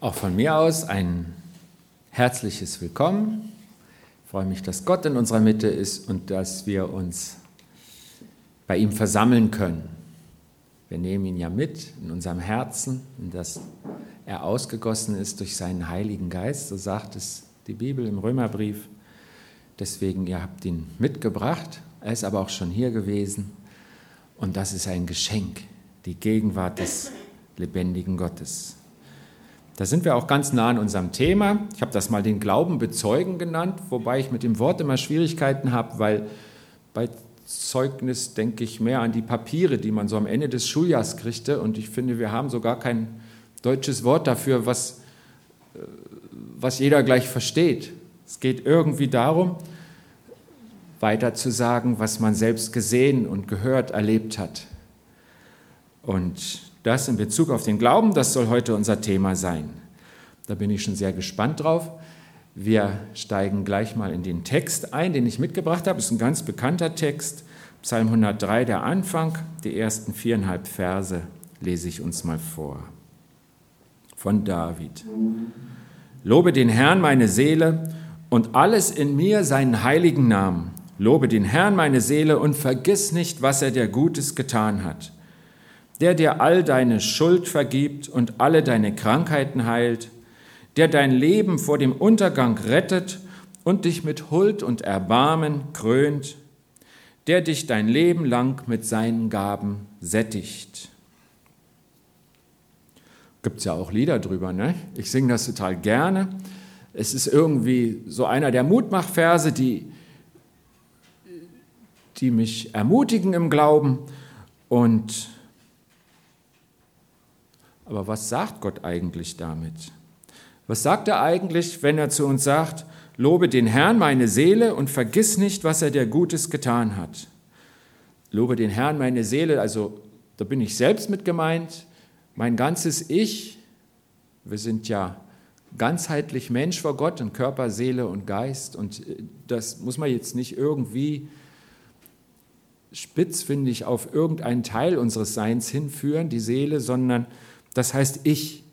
Auch von mir aus ein herzliches Willkommen. Ich freue mich, dass Gott in unserer Mitte ist und dass wir uns bei ihm versammeln können. Wir nehmen ihn ja mit in unserem Herzen, in das er ausgegossen ist durch seinen Heiligen Geist, so sagt es die Bibel im Römerbrief. Deswegen, ihr habt ihn mitgebracht, er ist aber auch schon hier gewesen und das ist ein Geschenk, die Gegenwart des lebendigen Gottes. Da sind wir auch ganz nah an unserem Thema. Ich habe das mal den Glauben bezeugen genannt, wobei ich mit dem Wort immer Schwierigkeiten habe, weil bei Zeugnis denke ich mehr an die Papiere, die man so am Ende des Schuljahrs kriegte. Und ich finde, wir haben so gar kein deutsches Wort dafür, was, äh, was jeder gleich versteht. Es geht irgendwie darum, weiter zu sagen, was man selbst gesehen und gehört, erlebt hat. Und das in Bezug auf den Glauben, das soll heute unser Thema sein. Da bin ich schon sehr gespannt drauf. Wir steigen gleich mal in den Text ein, den ich mitgebracht habe. Ist ein ganz bekannter Text, Psalm 103, der Anfang. Die ersten viereinhalb Verse lese ich uns mal vor. Von David. Lobe den Herrn, meine Seele, und alles in mir seinen heiligen Namen. Lobe den Herrn, meine Seele, und vergiss nicht, was er dir Gutes getan hat der dir all deine Schuld vergibt und alle deine Krankheiten heilt, der dein Leben vor dem Untergang rettet und dich mit Huld und Erbarmen krönt, der dich dein Leben lang mit seinen Gaben sättigt. Gibt es ja auch Lieder drüber, ne? Ich singe das total gerne. Es ist irgendwie so einer der Mutmachverse, die, die mich ermutigen im Glauben und aber was sagt Gott eigentlich damit? Was sagt er eigentlich, wenn er zu uns sagt, Lobe den Herrn meine Seele und vergiss nicht, was er dir Gutes getan hat? Lobe den Herrn meine Seele, also da bin ich selbst mit gemeint, mein ganzes Ich, wir sind ja ganzheitlich Mensch vor Gott in Körper, Seele und Geist und äh, das muss man jetzt nicht irgendwie spitz, finde ich, auf irgendeinen Teil unseres Seins hinführen, die Seele, sondern das heißt ich.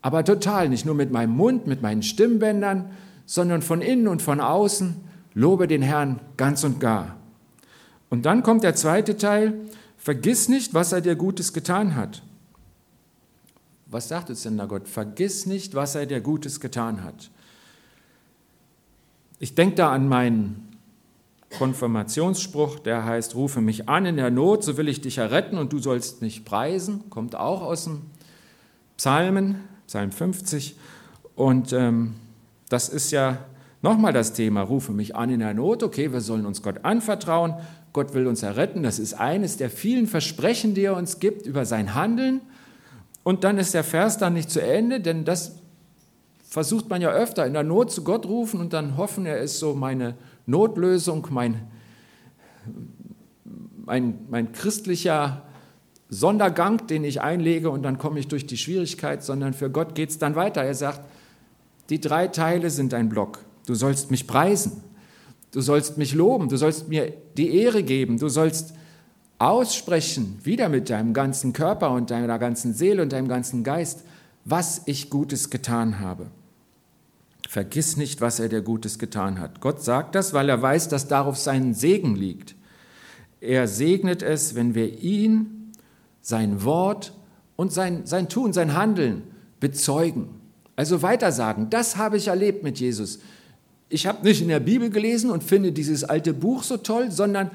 Aber total, nicht nur mit meinem Mund, mit meinen Stimmbändern, sondern von innen und von außen, lobe den Herrn ganz und gar. Und dann kommt der zweite Teil, vergiss nicht, was er dir Gutes getan hat. Was sagt uns denn da Gott? Vergiss nicht, was er dir Gutes getan hat. Ich denke da an meinen Konfirmationsspruch, der heißt, rufe mich an in der Not, so will ich dich erretten und du sollst mich preisen, kommt auch aus dem Psalmen, Psalm 50. Und ähm, das ist ja nochmal das Thema, rufe mich an in der Not. Okay, wir sollen uns Gott anvertrauen. Gott will uns erretten. Das ist eines der vielen Versprechen, die er uns gibt über sein Handeln. Und dann ist der Vers dann nicht zu Ende, denn das versucht man ja öfter, in der Not zu Gott rufen und dann hoffen, er ist so meine Notlösung, mein, mein, mein christlicher Sondergang, den ich einlege und dann komme ich durch die Schwierigkeit, sondern für Gott geht es dann weiter. Er sagt, die drei Teile sind ein Block. Du sollst mich preisen, du sollst mich loben, du sollst mir die Ehre geben, du sollst aussprechen, wieder mit deinem ganzen Körper und deiner ganzen Seele und deinem ganzen Geist, was ich Gutes getan habe. Vergiss nicht, was er dir Gutes getan hat. Gott sagt das, weil er weiß, dass darauf sein Segen liegt. Er segnet es, wenn wir ihn sein Wort und sein, sein Tun, sein Handeln bezeugen. Also weitersagen, das habe ich erlebt mit Jesus. Ich habe nicht in der Bibel gelesen und finde dieses alte Buch so toll, sondern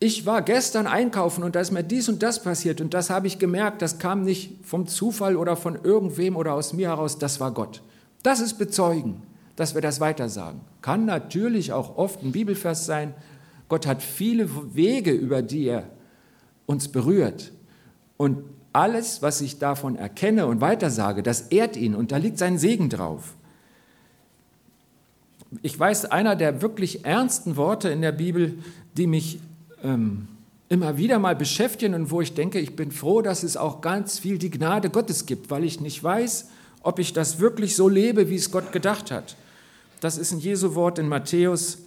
ich war gestern einkaufen und da ist mir dies und das passiert und das habe ich gemerkt, das kam nicht vom Zufall oder von irgendwem oder aus mir heraus, das war Gott. Das ist Bezeugen, dass wir das weitersagen. Kann natürlich auch oft ein Bibelvers sein. Gott hat viele Wege, über die er uns berührt. Und alles, was ich davon erkenne und weitersage, das ehrt ihn und da liegt sein Segen drauf. Ich weiß, einer der wirklich ernsten Worte in der Bibel, die mich ähm, immer wieder mal beschäftigen und wo ich denke, ich bin froh, dass es auch ganz viel die Gnade Gottes gibt, weil ich nicht weiß, ob ich das wirklich so lebe, wie es Gott gedacht hat. Das ist ein Jesu Wort in Matthäus.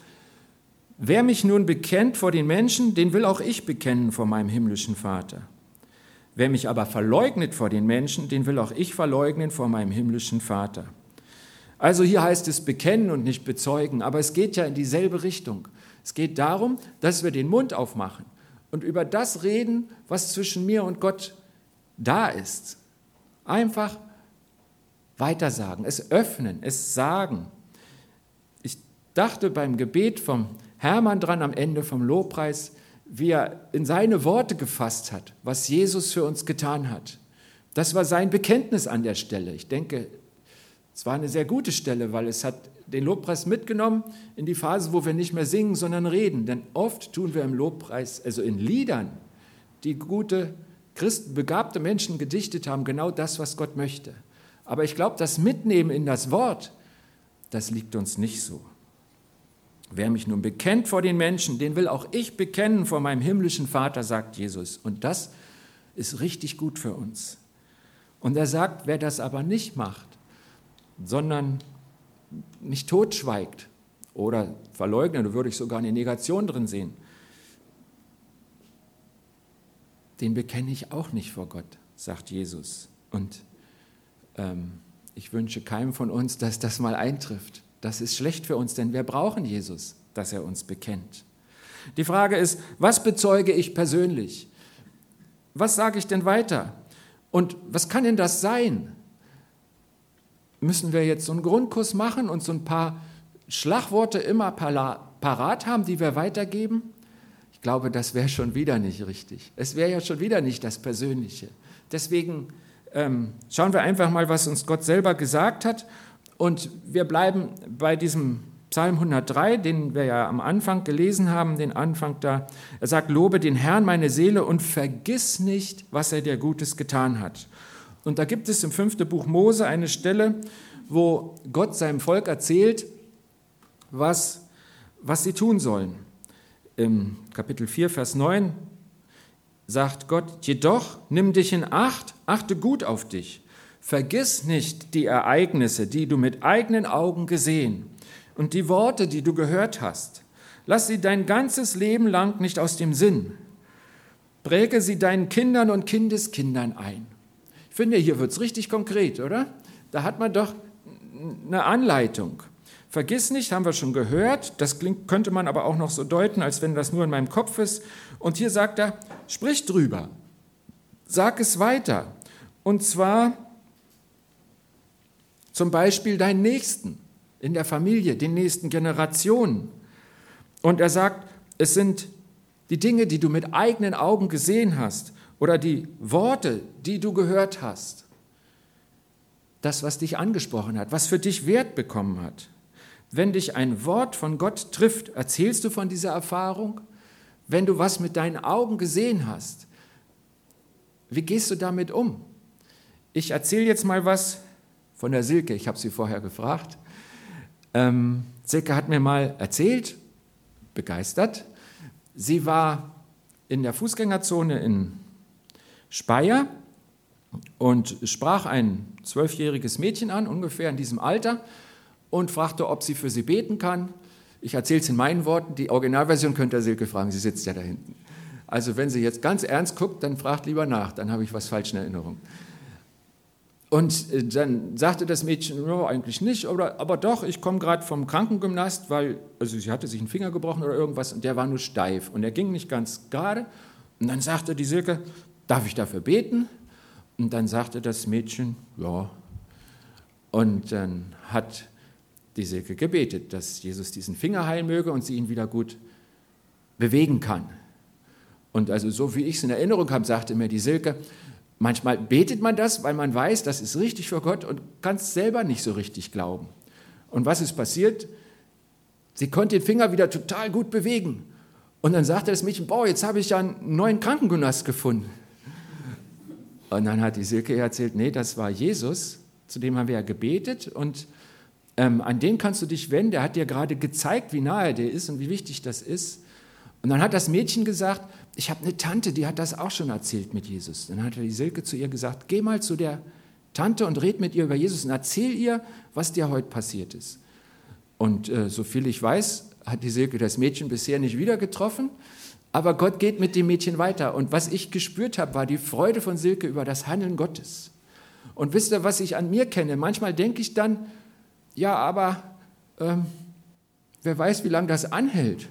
Wer mich nun bekennt vor den Menschen, den will auch ich bekennen vor meinem himmlischen Vater. Wer mich aber verleugnet vor den Menschen, den will auch ich verleugnen vor meinem himmlischen Vater. Also hier heißt es bekennen und nicht bezeugen, aber es geht ja in dieselbe Richtung. Es geht darum, dass wir den Mund aufmachen und über das reden, was zwischen mir und Gott da ist. Einfach weitersagen, es öffnen, es sagen. Ich dachte beim Gebet vom Hermann dran am Ende vom Lobpreis, wie er in seine Worte gefasst hat, was Jesus für uns getan hat. Das war sein Bekenntnis an der Stelle. Ich denke, es war eine sehr gute Stelle, weil es hat den Lobpreis mitgenommen in die Phase, wo wir nicht mehr singen, sondern reden. Denn oft tun wir im Lobpreis, also in Liedern, die gute Christen, begabte Menschen gedichtet haben, genau das, was Gott möchte. Aber ich glaube, das Mitnehmen in das Wort, das liegt uns nicht so. Wer mich nun bekennt vor den Menschen, den will auch ich bekennen vor meinem himmlischen Vater, sagt Jesus. Und das ist richtig gut für uns. Und er sagt, wer das aber nicht macht, sondern nicht totschweigt oder verleugnet, da würde ich sogar eine Negation drin sehen, den bekenne ich auch nicht vor Gott, sagt Jesus. Und ähm, ich wünsche keinem von uns, dass das mal eintrifft. Das ist schlecht für uns, denn wir brauchen Jesus, dass er uns bekennt. Die Frage ist, was bezeuge ich persönlich? Was sage ich denn weiter? Und was kann denn das sein? Müssen wir jetzt so einen Grundkurs machen und so ein paar Schlagworte immer parat haben, die wir weitergeben? Ich glaube, das wäre schon wieder nicht richtig. Es wäre ja schon wieder nicht das Persönliche. Deswegen ähm, schauen wir einfach mal, was uns Gott selber gesagt hat. Und wir bleiben bei diesem Psalm 103, den wir ja am Anfang gelesen haben, den Anfang da. Er sagt, lobe den Herrn meine Seele und vergiss nicht, was er dir Gutes getan hat. Und da gibt es im fünften Buch Mose eine Stelle, wo Gott seinem Volk erzählt, was, was sie tun sollen. Im Kapitel 4, Vers 9 sagt Gott, jedoch nimm dich in Acht, achte gut auf dich. Vergiss nicht die Ereignisse, die du mit eigenen Augen gesehen und die Worte, die du gehört hast. Lass sie dein ganzes Leben lang nicht aus dem Sinn. Präge sie deinen Kindern und Kindeskindern ein. Ich finde, hier wird es richtig konkret, oder? Da hat man doch eine Anleitung. Vergiss nicht, haben wir schon gehört, das klingt, könnte man aber auch noch so deuten, als wenn das nur in meinem Kopf ist. Und hier sagt er, sprich drüber, sag es weiter. Und zwar zum Beispiel deinen Nächsten in der Familie, den nächsten Generationen. Und er sagt, es sind die Dinge, die du mit eigenen Augen gesehen hast oder die Worte, die du gehört hast. Das, was dich angesprochen hat, was für dich Wert bekommen hat. Wenn dich ein Wort von Gott trifft, erzählst du von dieser Erfahrung? Wenn du was mit deinen Augen gesehen hast, wie gehst du damit um? Ich erzähle jetzt mal was von der Silke. Ich habe sie vorher gefragt. Ähm, Silke hat mir mal erzählt, begeistert, sie war in der Fußgängerzone in Speyer und sprach ein zwölfjähriges Mädchen an, ungefähr in diesem Alter, und fragte, ob sie für sie beten kann. Ich erzähle es in meinen Worten, die Originalversion könnt ihr Silke fragen, sie sitzt ja da hinten. Also wenn sie jetzt ganz ernst guckt, dann fragt lieber nach, dann habe ich was falsch in Erinnerung. Und äh, dann sagte das Mädchen, no, eigentlich nicht, aber, aber doch, ich komme gerade vom Krankengymnast, weil, also sie hatte sich einen Finger gebrochen oder irgendwas und der war nur steif und er ging nicht ganz gerade. Und dann sagte die Silke, darf ich dafür beten? Und dann sagte das Mädchen, ja. Und dann hat die Silke gebetet, dass Jesus diesen Finger heilen möge und sie ihn wieder gut bewegen kann. Und also so wie ich es in Erinnerung habe, sagte mir die Silke, manchmal betet man das, weil man weiß, das ist richtig für Gott und kann es selber nicht so richtig glauben. Und was ist passiert? Sie konnte den Finger wieder total gut bewegen. Und dann sagte das Mädchen, boah, jetzt habe ich ja einen neuen Krankengymnast gefunden. Und dann hat die Silke erzählt, nee, das war Jesus, zu dem haben wir ja gebetet und ähm, an den kannst du dich wenden, der hat dir gerade gezeigt, wie nahe der ist und wie wichtig das ist. Und dann hat das Mädchen gesagt, ich habe eine Tante, die hat das auch schon erzählt mit Jesus. Dann hat die Silke zu ihr gesagt, geh mal zu der Tante und red mit ihr über Jesus und erzähl ihr, was dir heute passiert ist. Und äh, so viel ich weiß, hat die Silke das Mädchen bisher nicht wieder getroffen. Aber Gott geht mit dem Mädchen weiter. Und was ich gespürt habe, war die Freude von Silke über das Handeln Gottes. Und wisst ihr, was ich an mir kenne? Manchmal denke ich dann, ja, aber ähm, wer weiß, wie lange das anhält.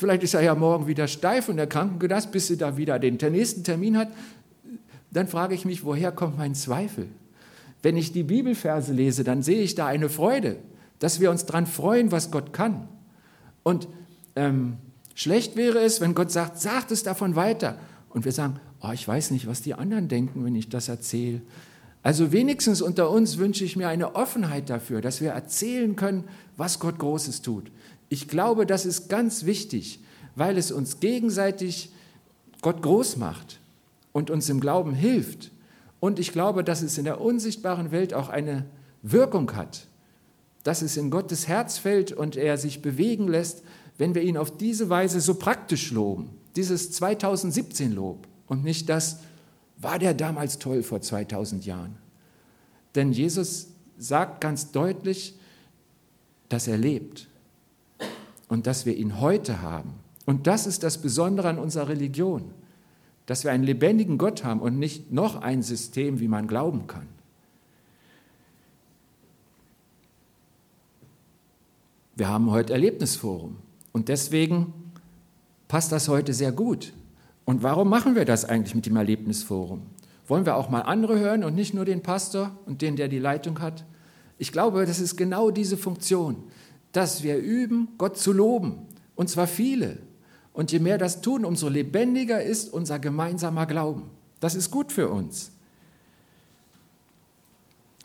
Vielleicht ist er ja morgen wieder steif und der Krankengedast, bis sie da wieder den nächsten Termin hat. Dann frage ich mich, woher kommt mein Zweifel? Wenn ich die Bibelverse lese, dann sehe ich da eine Freude, dass wir uns daran freuen, was Gott kann. Und ähm, schlecht wäre es, wenn Gott sagt, sagt es davon weiter. Und wir sagen, oh, ich weiß nicht, was die anderen denken, wenn ich das erzähle. Also wenigstens unter uns wünsche ich mir eine Offenheit dafür, dass wir erzählen können, was Gott Großes tut. Ich glaube, das ist ganz wichtig, weil es uns gegenseitig Gott groß macht und uns im Glauben hilft. Und ich glaube, dass es in der unsichtbaren Welt auch eine Wirkung hat, dass es in Gottes Herz fällt und er sich bewegen lässt, wenn wir ihn auf diese Weise so praktisch loben. Dieses 2017 Lob und nicht das, war der damals toll vor 2000 Jahren. Denn Jesus sagt ganz deutlich, dass er lebt und dass wir ihn heute haben. Und das ist das Besondere an unserer Religion, dass wir einen lebendigen Gott haben und nicht noch ein System, wie man glauben kann. Wir haben heute Erlebnisforum und deswegen passt das heute sehr gut. Und warum machen wir das eigentlich mit dem Erlebnisforum? Wollen wir auch mal andere hören und nicht nur den Pastor und den, der die Leitung hat? Ich glaube, das ist genau diese Funktion, dass wir üben, Gott zu loben. Und zwar viele. Und je mehr das tun, umso lebendiger ist unser gemeinsamer Glauben. Das ist gut für uns.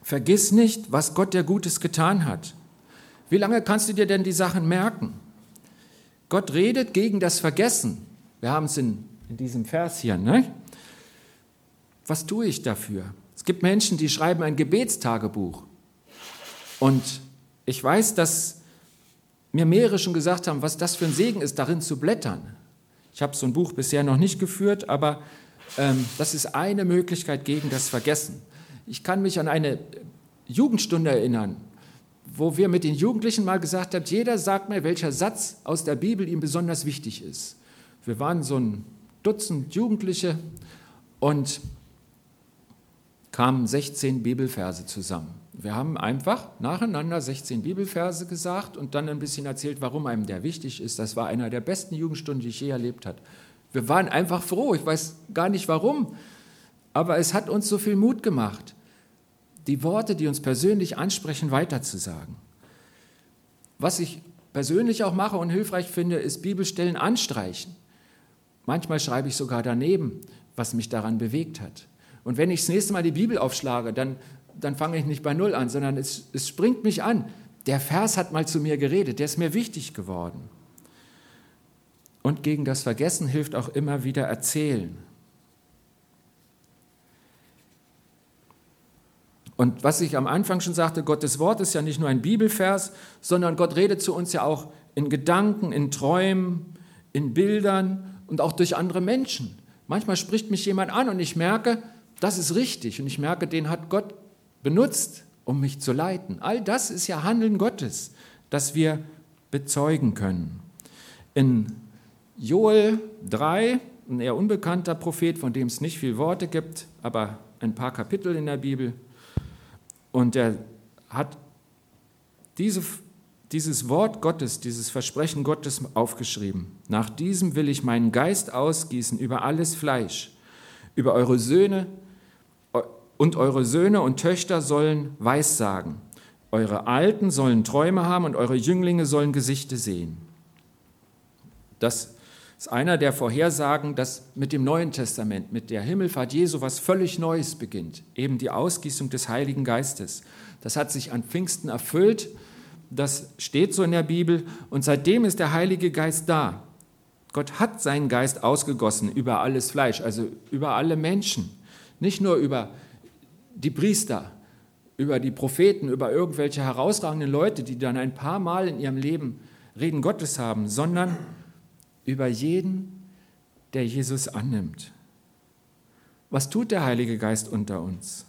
Vergiss nicht, was Gott dir Gutes getan hat. Wie lange kannst du dir denn die Sachen merken? Gott redet gegen das Vergessen. Wir haben es in in diesem Vers hier. Ne? Was tue ich dafür? Es gibt Menschen, die schreiben ein Gebetstagebuch. Und ich weiß, dass mir mehrere schon gesagt haben, was das für ein Segen ist, darin zu blättern. Ich habe so ein Buch bisher noch nicht geführt, aber ähm, das ist eine Möglichkeit gegen das Vergessen. Ich kann mich an eine Jugendstunde erinnern, wo wir mit den Jugendlichen mal gesagt haben, jeder sagt mir, welcher Satz aus der Bibel ihm besonders wichtig ist. Wir waren so ein Dutzend Jugendliche und kamen 16 Bibelverse zusammen. Wir haben einfach nacheinander 16 Bibelverse gesagt und dann ein bisschen erzählt, warum einem der wichtig ist. Das war einer der besten Jugendstunden, die ich je erlebt habe. Wir waren einfach froh, ich weiß gar nicht warum, aber es hat uns so viel Mut gemacht, die Worte, die uns persönlich ansprechen, weiterzusagen. Was ich persönlich auch mache und hilfreich finde, ist Bibelstellen anstreichen. Manchmal schreibe ich sogar daneben, was mich daran bewegt hat. Und wenn ich das nächste Mal die Bibel aufschlage, dann, dann fange ich nicht bei Null an, sondern es, es springt mich an. Der Vers hat mal zu mir geredet, der ist mir wichtig geworden. Und gegen das Vergessen hilft auch immer wieder erzählen. Und was ich am Anfang schon sagte, Gottes Wort ist ja nicht nur ein Bibelvers, sondern Gott redet zu uns ja auch in Gedanken, in Träumen, in Bildern und auch durch andere Menschen. Manchmal spricht mich jemand an und ich merke, das ist richtig und ich merke, den hat Gott benutzt, um mich zu leiten. All das ist ja Handeln Gottes, das wir bezeugen können. In Joel 3, ein eher unbekannter Prophet, von dem es nicht viele Worte gibt, aber ein paar Kapitel in der Bibel, und er hat diese dieses Wort Gottes, dieses Versprechen Gottes aufgeschrieben. Nach diesem will ich meinen Geist ausgießen über alles Fleisch, über eure Söhne und eure Söhne und Töchter sollen Weissagen. Eure Alten sollen Träume haben und eure Jünglinge sollen Gesichte sehen. Das ist einer der Vorhersagen, dass mit dem Neuen Testament, mit der Himmelfahrt Jesu was völlig Neues beginnt. Eben die Ausgießung des Heiligen Geistes. Das hat sich an Pfingsten erfüllt das steht so in der Bibel. Und seitdem ist der Heilige Geist da. Gott hat seinen Geist ausgegossen über alles Fleisch, also über alle Menschen. Nicht nur über die Priester, über die Propheten, über irgendwelche herausragenden Leute, die dann ein paar Mal in ihrem Leben Reden Gottes haben, sondern über jeden, der Jesus annimmt. Was tut der Heilige Geist unter uns?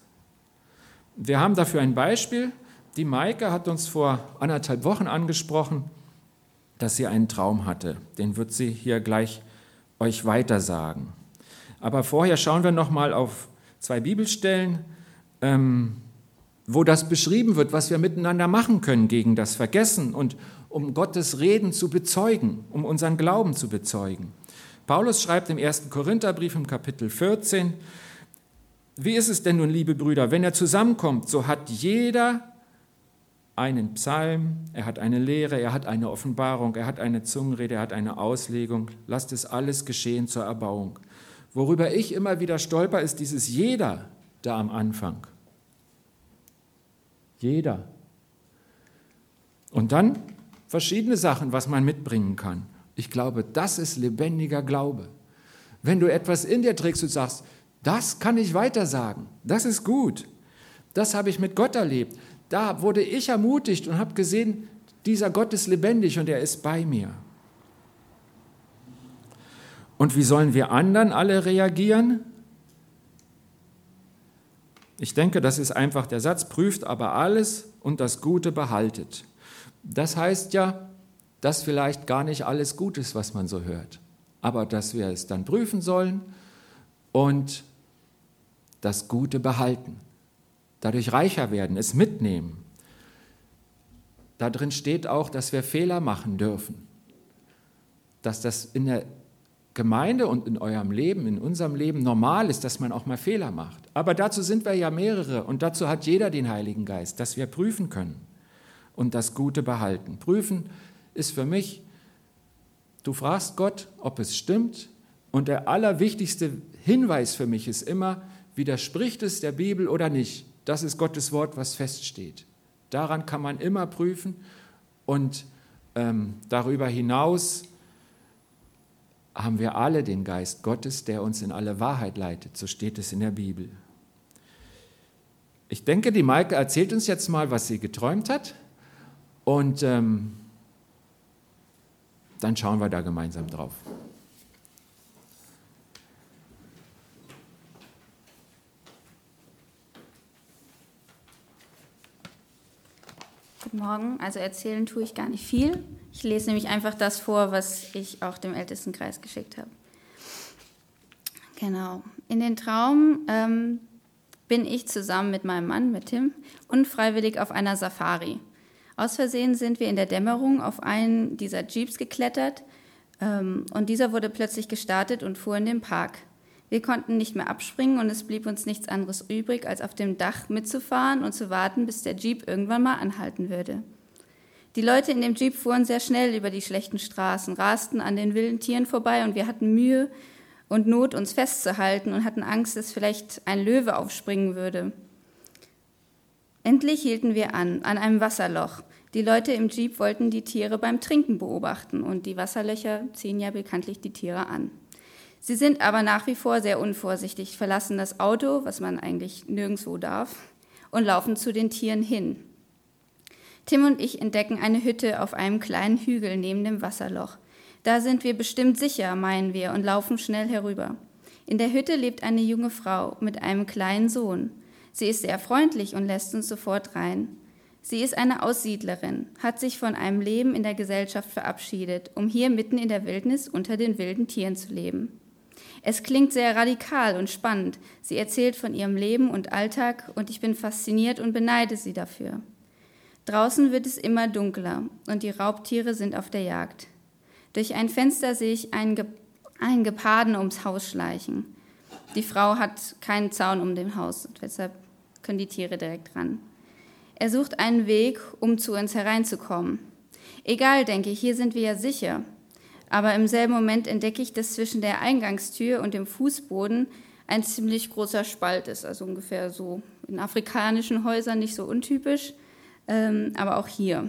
Wir haben dafür ein Beispiel die Maike hat uns vor anderthalb Wochen angesprochen, dass sie einen Traum hatte. Den wird sie hier gleich euch weitersagen. Aber vorher schauen wir noch mal auf zwei Bibelstellen, ähm, wo das beschrieben wird, was wir miteinander machen können gegen das Vergessen und um Gottes Reden zu bezeugen, um unseren Glauben zu bezeugen. Paulus schreibt im ersten Korintherbrief im Kapitel 14, wie ist es denn nun, liebe Brüder, wenn er zusammenkommt, so hat jeder einen Psalm, er hat eine Lehre, er hat eine Offenbarung, er hat eine Zungenrede, er hat eine Auslegung. Lasst es alles geschehen zur Erbauung. Worüber ich immer wieder stolper, ist dieses jeder da am Anfang. Jeder. Und dann verschiedene Sachen, was man mitbringen kann. Ich glaube, das ist lebendiger Glaube. Wenn du etwas in dir trägst und sagst, das kann ich weitersagen, das ist gut, das habe ich mit Gott erlebt, da wurde ich ermutigt und habe gesehen, dieser Gott ist lebendig und er ist bei mir. Und wie sollen wir anderen alle reagieren? Ich denke, das ist einfach der Satz, prüft aber alles und das Gute behaltet. Das heißt ja, dass vielleicht gar nicht alles gut ist, was man so hört, aber dass wir es dann prüfen sollen und das Gute behalten, dadurch reicher werden, es mitnehmen. Da drin steht auch, dass wir Fehler machen dürfen, dass das in der Gemeinde und in eurem Leben, in unserem Leben normal ist, dass man auch mal Fehler macht. Aber dazu sind wir ja mehrere und dazu hat jeder den Heiligen Geist, dass wir prüfen können und das Gute behalten. Prüfen ist für mich, du fragst Gott, ob es stimmt und der allerwichtigste Hinweis für mich ist immer, widerspricht es der Bibel oder nicht. Das ist Gottes Wort, was feststeht. Daran kann man immer prüfen und ähm, darüber hinaus haben wir alle den Geist Gottes, der uns in alle Wahrheit leitet. So steht es in der Bibel. Ich denke, die Maike erzählt uns jetzt mal, was sie geträumt hat. Und ähm, dann schauen wir da gemeinsam drauf. Guten Morgen. Also erzählen tue ich gar nicht viel. Ich lese nämlich einfach das vor, was ich auch dem Ältestenkreis geschickt habe. Genau. In den Traum ähm, bin ich zusammen mit meinem Mann, mit Tim, unfreiwillig auf einer Safari. Aus Versehen sind wir in der Dämmerung auf einen dieser Jeeps geklettert ähm, und dieser wurde plötzlich gestartet und fuhr in den Park. Wir konnten nicht mehr abspringen und es blieb uns nichts anderes übrig, als auf dem Dach mitzufahren und zu warten, bis der Jeep irgendwann mal anhalten würde. Die Leute in dem Jeep fuhren sehr schnell über die schlechten Straßen, rasten an den wilden Tieren vorbei und wir hatten Mühe und Not, uns festzuhalten und hatten Angst, dass vielleicht ein Löwe aufspringen würde. Endlich hielten wir an, an einem Wasserloch. Die Leute im Jeep wollten die Tiere beim Trinken beobachten und die Wasserlöcher ziehen ja bekanntlich die Tiere an. Sie sind aber nach wie vor sehr unvorsichtig, verlassen das Auto, was man eigentlich nirgendwo darf, und laufen zu den Tieren hin. Tim und ich entdecken eine Hütte auf einem kleinen Hügel neben dem Wasserloch. Da sind wir bestimmt sicher, meinen wir, und laufen schnell herüber. In der Hütte lebt eine junge Frau mit einem kleinen Sohn. Sie ist sehr freundlich und lässt uns sofort rein. Sie ist eine Aussiedlerin, hat sich von einem Leben in der Gesellschaft verabschiedet, um hier mitten in der Wildnis unter den wilden Tieren zu leben. Es klingt sehr radikal und spannend. Sie erzählt von ihrem Leben und Alltag und ich bin fasziniert und beneide sie dafür. Draußen wird es immer dunkler und die Raubtiere sind auf der Jagd. Durch ein Fenster sehe ich einen, Ge einen Geparden ums Haus schleichen. Die Frau hat keinen Zaun um dem Haus, deshalb können die Tiere direkt ran. Er sucht einen Weg, um zu uns hereinzukommen. Egal, denke ich, hier sind wir ja sicher. Aber im selben Moment entdecke ich, dass zwischen der Eingangstür und dem Fußboden ein ziemlich großer Spalt ist, also ungefähr so in afrikanischen Häusern nicht so untypisch ähm, aber auch hier.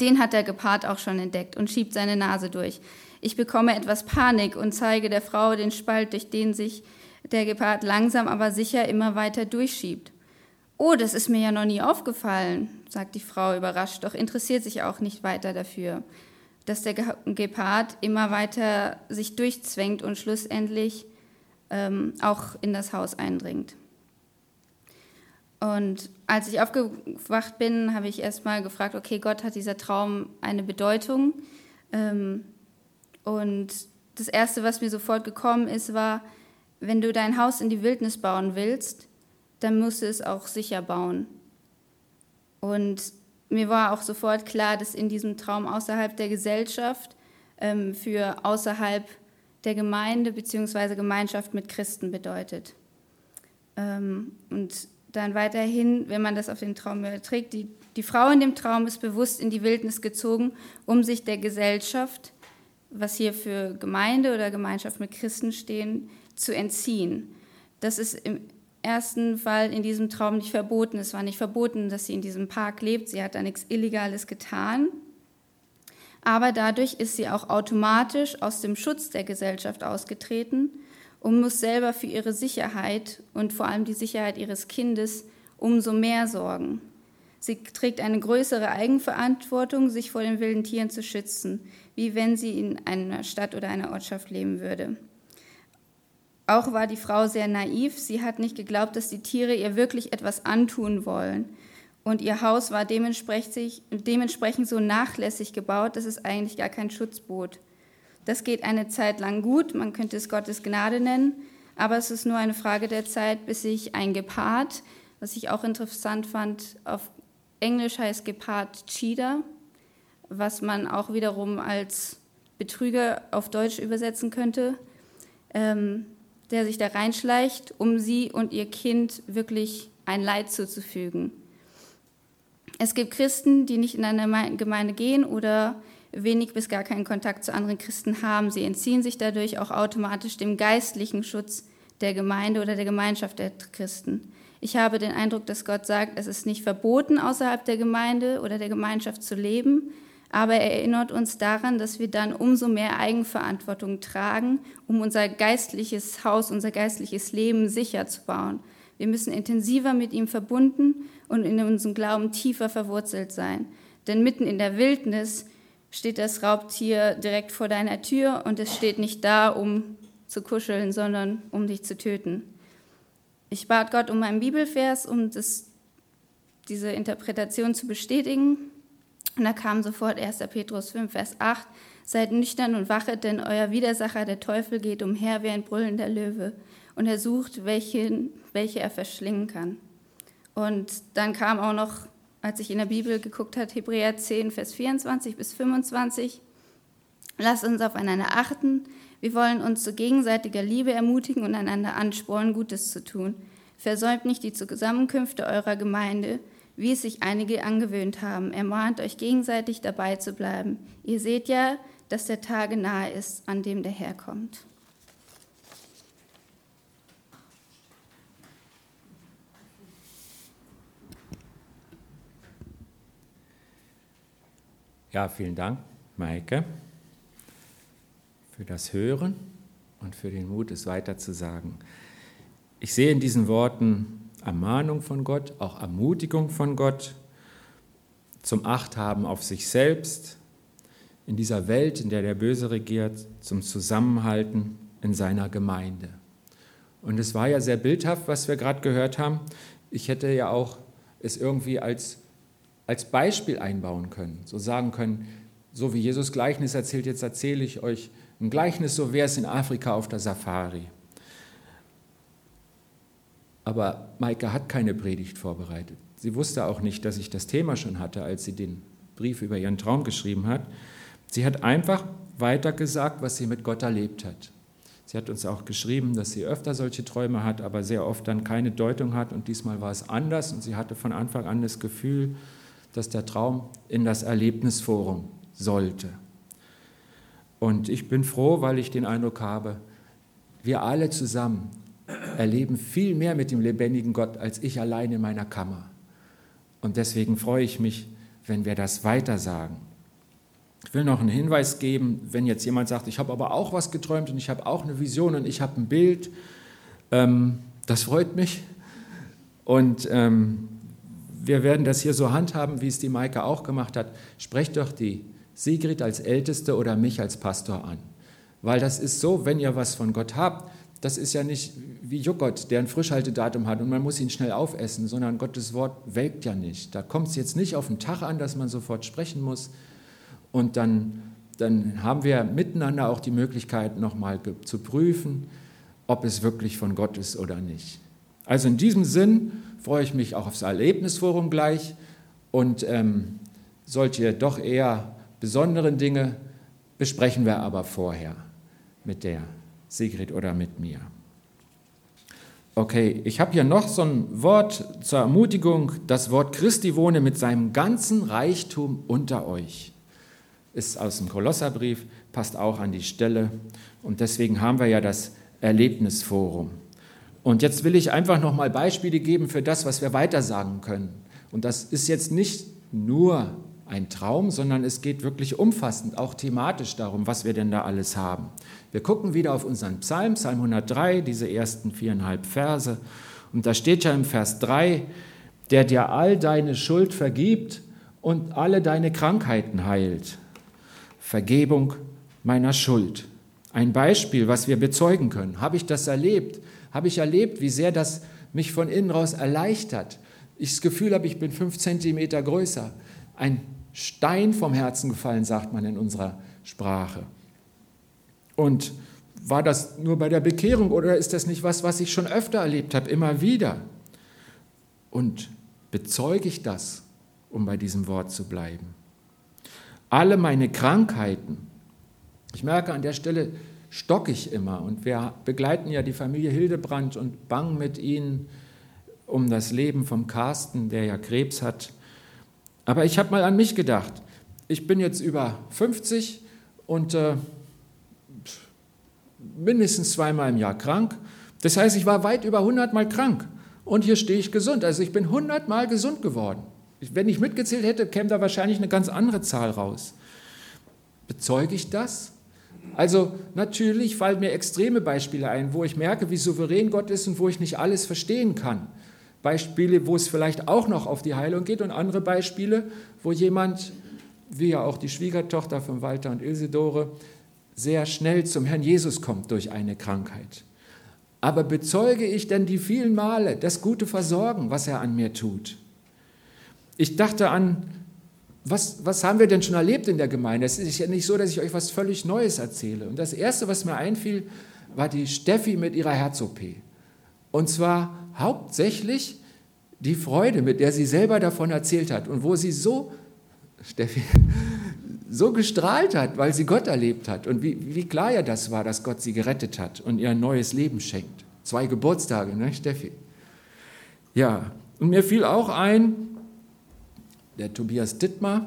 Den hat der Gepard auch schon entdeckt und schiebt seine Nase durch. Ich bekomme etwas Panik und zeige der Frau den Spalt, durch den sich der Gepard langsam aber sicher immer weiter durchschiebt. Oh, das ist mir ja noch nie aufgefallen, sagt die Frau überrascht, doch interessiert sich auch nicht weiter dafür, dass der Gepard immer weiter sich durchzwängt und schlussendlich ähm, auch in das Haus eindringt. Und als ich aufgewacht bin, habe ich erstmal gefragt, okay, Gott hat dieser Traum eine Bedeutung? Ähm, und das Erste, was mir sofort gekommen ist, war, wenn du dein Haus in die Wildnis bauen willst, dann musst du es auch sicher bauen. Und mir war auch sofort klar, dass in diesem Traum außerhalb der Gesellschaft ähm, für außerhalb der Gemeinde bzw. Gemeinschaft mit Christen bedeutet. Ähm, und dann weiterhin, wenn man das auf den Traum überträgt, die, die Frau in dem Traum ist bewusst in die Wildnis gezogen, um sich der Gesellschaft, was hier für Gemeinde oder Gemeinschaft mit Christen stehen, zu entziehen. Das ist im ersten Fall in diesem Traum nicht verboten. Es war nicht verboten, dass sie in diesem Park lebt. Sie hat da nichts Illegales getan. Aber dadurch ist sie auch automatisch aus dem Schutz der Gesellschaft ausgetreten und muss selber für ihre Sicherheit und vor allem die Sicherheit ihres Kindes umso mehr sorgen. Sie trägt eine größere Eigenverantwortung, sich vor den wilden Tieren zu schützen, wie wenn sie in einer Stadt oder einer Ortschaft leben würde. Auch war die Frau sehr naiv. Sie hat nicht geglaubt, dass die Tiere ihr wirklich etwas antun wollen. Und ihr Haus war dementsprechend, so nachlässig gebaut, dass es eigentlich gar keinen Schutz bot. Das geht eine Zeit lang gut, man könnte es Gottes Gnade nennen, aber es ist nur eine Frage der Zeit, bis sich ein Gepard, was ich auch interessant fand, auf Englisch heißt Gepard Cheetah, was man auch wiederum als Betrüger auf Deutsch übersetzen könnte, ähm, der sich da reinschleicht, um sie und ihr Kind wirklich ein Leid zuzufügen. Es gibt Christen, die nicht in eine Gemeinde gehen oder wenig bis gar keinen Kontakt zu anderen Christen haben. Sie entziehen sich dadurch auch automatisch dem geistlichen Schutz der Gemeinde oder der Gemeinschaft der Christen. Ich habe den Eindruck, dass Gott sagt, es ist nicht verboten, außerhalb der Gemeinde oder der Gemeinschaft zu leben, aber er erinnert uns daran, dass wir dann umso mehr Eigenverantwortung tragen, um unser geistliches Haus, unser geistliches Leben sicher zu bauen. Wir müssen intensiver mit ihm verbunden und in unserem Glauben tiefer verwurzelt sein. Denn mitten in der Wildnis steht das Raubtier direkt vor deiner Tür und es steht nicht da, um zu kuscheln, sondern um dich zu töten. Ich bat Gott um einen Bibelvers, um das, diese Interpretation zu bestätigen. Und da kam sofort 1. Petrus 5, Vers 8, Seid nüchtern und wachet, denn euer Widersacher, der Teufel, geht umher wie ein brüllender Löwe und er sucht, welche, welche er verschlingen kann. Und dann kam auch noch, als ich in der Bibel geguckt habe, Hebräer 10, Vers 24 bis 25, Lasst uns aufeinander achten. Wir wollen uns zu gegenseitiger Liebe ermutigen und einander anspornen, Gutes zu tun. Versäumt nicht die Zusammenkünfte eurer Gemeinde, wie es sich einige angewöhnt haben. Ermahnt euch gegenseitig dabei zu bleiben. Ihr seht ja, dass der Tage nahe ist, an dem der Herr kommt. Ja, vielen Dank, Maike, für das Hören und für den Mut, es weiter zu sagen. Ich sehe in diesen Worten Ermahnung von Gott, auch Ermutigung von Gott zum Achthaben auf sich selbst, in dieser Welt, in der der Böse regiert, zum Zusammenhalten in seiner Gemeinde. Und es war ja sehr bildhaft, was wir gerade gehört haben. Ich hätte ja auch es irgendwie als, als Beispiel einbauen können, so sagen können, so wie Jesus Gleichnis erzählt, jetzt erzähle ich euch ein Gleichnis, so wäre es in Afrika auf der Safari. Aber Maike hat keine Predigt vorbereitet. Sie wusste auch nicht, dass ich das Thema schon hatte, als sie den Brief über ihren Traum geschrieben hat. Sie hat einfach weitergesagt, was sie mit Gott erlebt hat. Sie hat uns auch geschrieben, dass sie öfter solche Träume hat, aber sehr oft dann keine Deutung hat. Und diesmal war es anders. Und sie hatte von Anfang an das Gefühl, dass der Traum in das Erlebnisforum sollte. Und ich bin froh, weil ich den Eindruck habe, wir alle zusammen erleben viel mehr mit dem lebendigen Gott als ich allein in meiner Kammer. Und deswegen freue ich mich, wenn wir das weiter sagen. Ich will noch einen Hinweis geben, wenn jetzt jemand sagt, ich habe aber auch was geträumt und ich habe auch eine Vision und ich habe ein Bild. Ähm, das freut mich. Und ähm, wir werden das hier so handhaben, wie es die Maike auch gemacht hat. Sprecht doch die Sigrid als Älteste oder mich als Pastor an. Weil das ist so, wenn ihr was von Gott habt, das ist ja nicht wie Joghurt, der ein Frischhaltedatum hat und man muss ihn schnell aufessen, sondern Gottes Wort welkt ja nicht. Da kommt es jetzt nicht auf den Tag an, dass man sofort sprechen muss und dann dann haben wir miteinander auch die Möglichkeit, nochmal zu prüfen, ob es wirklich von Gott ist oder nicht. Also in diesem Sinn freue ich mich auch aufs Erlebnisforum gleich und ähm, solche doch eher besonderen Dinge besprechen wir aber vorher mit der Sigrid oder mit mir. Okay, ich habe hier noch so ein Wort zur Ermutigung. Das Wort Christi wohne mit seinem ganzen Reichtum unter euch. Ist aus dem Kolosserbrief, passt auch an die Stelle. Und deswegen haben wir ja das Erlebnisforum. Und jetzt will ich einfach noch mal Beispiele geben für das, was wir weitersagen können. Und das ist jetzt nicht nur ein Traum, sondern es geht wirklich umfassend, auch thematisch darum, was wir denn da alles haben. Wir gucken wieder auf unseren Psalm, Psalm 103, diese ersten viereinhalb Verse. Und da steht ja im Vers 3, der dir all deine Schuld vergibt und alle deine Krankheiten heilt. Vergebung meiner Schuld. Ein Beispiel, was wir bezeugen können. Habe ich das erlebt? Habe ich erlebt, wie sehr das mich von innen raus erleichtert? Ich das Gefühl habe, ich bin fünf Zentimeter größer. Ein Stein vom Herzen gefallen, sagt man in unserer Sprache. Und war das nur bei der Bekehrung oder ist das nicht was, was ich schon öfter erlebt habe, immer wieder? Und bezeuge ich das, um bei diesem Wort zu bleiben? Alle meine Krankheiten, ich merke an der Stelle, stocke ich immer. Und wir begleiten ja die Familie Hildebrand und bangen mit ihnen um das Leben vom Carsten, der ja Krebs hat. Aber ich habe mal an mich gedacht. Ich bin jetzt über 50 und äh, mindestens zweimal im Jahr krank. Das heißt, ich war weit über 100 Mal krank und hier stehe ich gesund. Also ich bin 100 Mal gesund geworden. Wenn ich mitgezählt hätte, käme da wahrscheinlich eine ganz andere Zahl raus. Bezeuge ich das? Also natürlich fallen mir extreme Beispiele ein, wo ich merke, wie souverän Gott ist und wo ich nicht alles verstehen kann. Beispiele, wo es vielleicht auch noch auf die Heilung geht und andere Beispiele, wo jemand, wie ja auch die Schwiegertochter von Walter und Ilsedore, sehr schnell zum Herrn Jesus kommt durch eine Krankheit. Aber bezeuge ich denn die vielen Male das gute Versorgen, was er an mir tut? Ich dachte an, was, was haben wir denn schon erlebt in der Gemeinde? Es ist ja nicht so, dass ich euch was völlig Neues erzähle. Und das Erste, was mir einfiel, war die Steffi mit ihrer Herz-OP. Und zwar hauptsächlich die Freude, mit der sie selber davon erzählt hat und wo sie so, Steffi, so gestrahlt hat, weil sie Gott erlebt hat und wie, wie klar ja das war, dass Gott sie gerettet hat und ihr ein neues Leben schenkt. Zwei Geburtstage, ne, Steffi? Ja, und mir fiel auch ein, der Tobias Dittmar,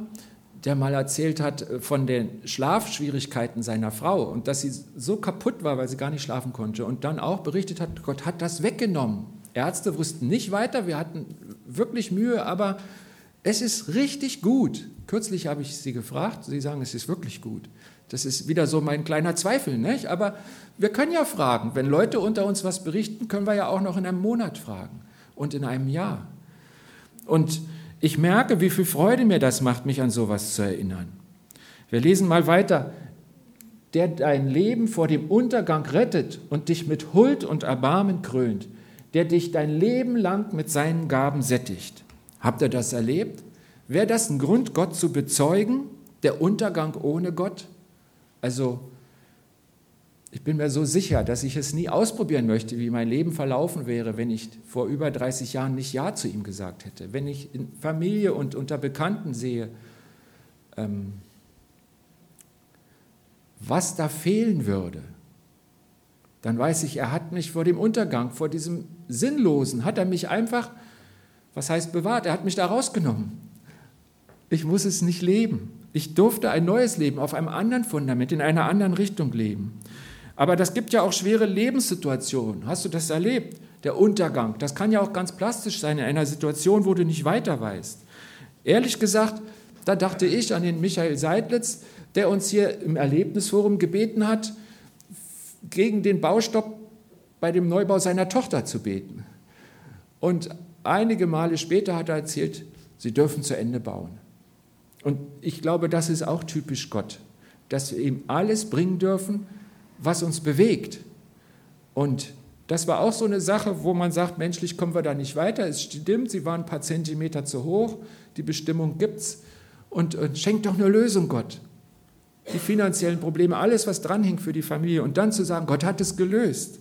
der mal erzählt hat äh, von den Schlafschwierigkeiten seiner Frau und dass sie so kaputt war, weil sie gar nicht schlafen konnte und dann auch berichtet hat, Gott hat das weggenommen. Ärzte wussten nicht weiter, wir hatten wirklich Mühe, aber es ist richtig gut. Kürzlich habe ich sie gefragt, sie sagen, es ist wirklich gut. Das ist wieder so mein kleiner Zweifel, nicht? aber wir können ja fragen. Wenn Leute unter uns was berichten, können wir ja auch noch in einem Monat fragen und in einem Jahr. Und ich merke, wie viel Freude mir das macht, mich an sowas zu erinnern. Wir lesen mal weiter. Der dein Leben vor dem Untergang rettet und dich mit Huld und Erbarmen krönt, der dich dein Leben lang mit seinen Gaben sättigt. Habt ihr das erlebt? Wäre das ein Grund, Gott zu bezeugen? Der Untergang ohne Gott? Also ich bin mir so sicher, dass ich es nie ausprobieren möchte, wie mein Leben verlaufen wäre, wenn ich vor über 30 Jahren nicht Ja zu ihm gesagt hätte. Wenn ich in Familie und unter Bekannten sehe, ähm, was da fehlen würde, dann weiß ich, er hat mich vor dem Untergang, vor diesem Sinnlosen, hat er mich einfach, was heißt bewahrt, er hat mich da rausgenommen. Ich muss es nicht leben. Ich durfte ein neues Leben auf einem anderen Fundament, in einer anderen Richtung leben. Aber das gibt ja auch schwere Lebenssituationen. Hast du das erlebt? Der Untergang. Das kann ja auch ganz plastisch sein in einer Situation, wo du nicht weiter weißt. Ehrlich gesagt, da dachte ich an den Michael Seidlitz, der uns hier im Erlebnisforum gebeten hat, gegen den Baustopp bei dem Neubau seiner Tochter zu beten. Und einige Male später hat er erzählt, sie dürfen zu Ende bauen. Und ich glaube, das ist auch typisch Gott, dass wir ihm alles bringen dürfen, was uns bewegt. Und das war auch so eine Sache, wo man sagt, menschlich kommen wir da nicht weiter. Es stimmt, sie waren ein paar Zentimeter zu hoch, die Bestimmung gibt es. Und, und schenkt doch eine Lösung, Gott. die finanziellen Probleme, alles, was dranhing für die Familie. Und dann zu sagen, Gott hat es gelöst.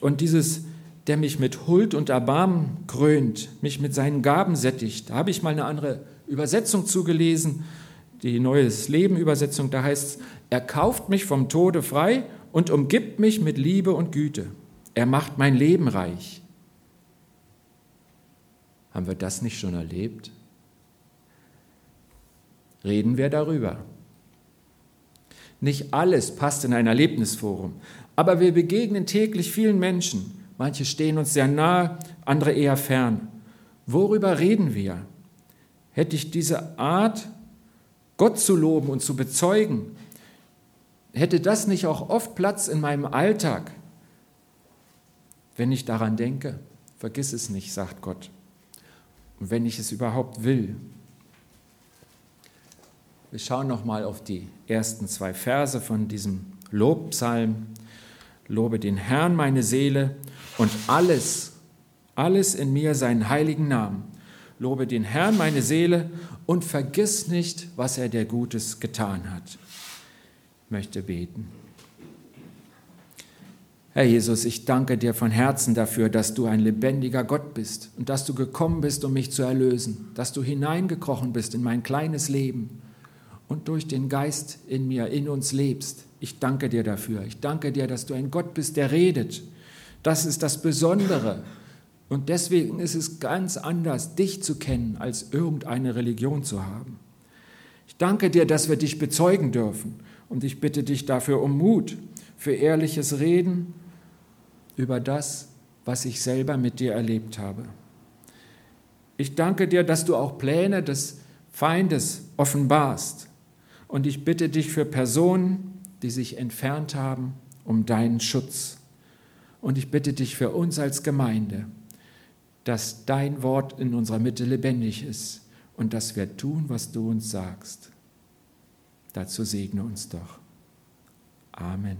Und dieses, der mich mit Huld und Erbarmen krönt, mich mit seinen Gaben sättigt, da habe ich mal eine andere Übersetzung zugelesen, die Neues Leben Übersetzung, da heißt es, er kauft mich vom Tode frei und umgibt mich mit Liebe und Güte. Er macht mein Leben reich. Haben wir das nicht schon erlebt? Reden wir darüber. Nicht alles passt in ein Erlebnisforum, aber wir begegnen täglich vielen Menschen. Manche stehen uns sehr nahe, andere eher fern. Worüber reden wir? Hätte ich diese Art, Gott zu loben und zu bezeugen, hätte das nicht auch oft Platz in meinem Alltag, wenn ich daran denke? Vergiss es nicht, sagt Gott und wenn ich es überhaupt will. Wir schauen noch mal auf die ersten zwei Verse von diesem Lobpsalm. Lobe den Herrn, meine Seele, und alles, alles in mir seinen heiligen Namen. Lobe den Herrn, meine Seele, und vergiss nicht, was er dir Gutes getan hat. Möchte beten. Herr Jesus, ich danke dir von Herzen dafür, dass du ein lebendiger Gott bist und dass du gekommen bist, um mich zu erlösen, dass du hineingekrochen bist in mein kleines Leben und durch den Geist in mir, in uns lebst. Ich danke dir dafür. Ich danke dir, dass du ein Gott bist, der redet. Das ist das Besondere. Und deswegen ist es ganz anders, dich zu kennen, als irgendeine Religion zu haben. Ich danke dir, dass wir dich bezeugen dürfen. Und ich bitte dich dafür um Mut, für ehrliches Reden über das, was ich selber mit dir erlebt habe. Ich danke dir, dass du auch Pläne des Feindes offenbarst. Und ich bitte dich für Personen, die sich entfernt haben, um deinen Schutz. Und ich bitte dich für uns als Gemeinde, dass dein Wort in unserer Mitte lebendig ist und dass wir tun, was du uns sagst. Dazu segne uns doch. Amen.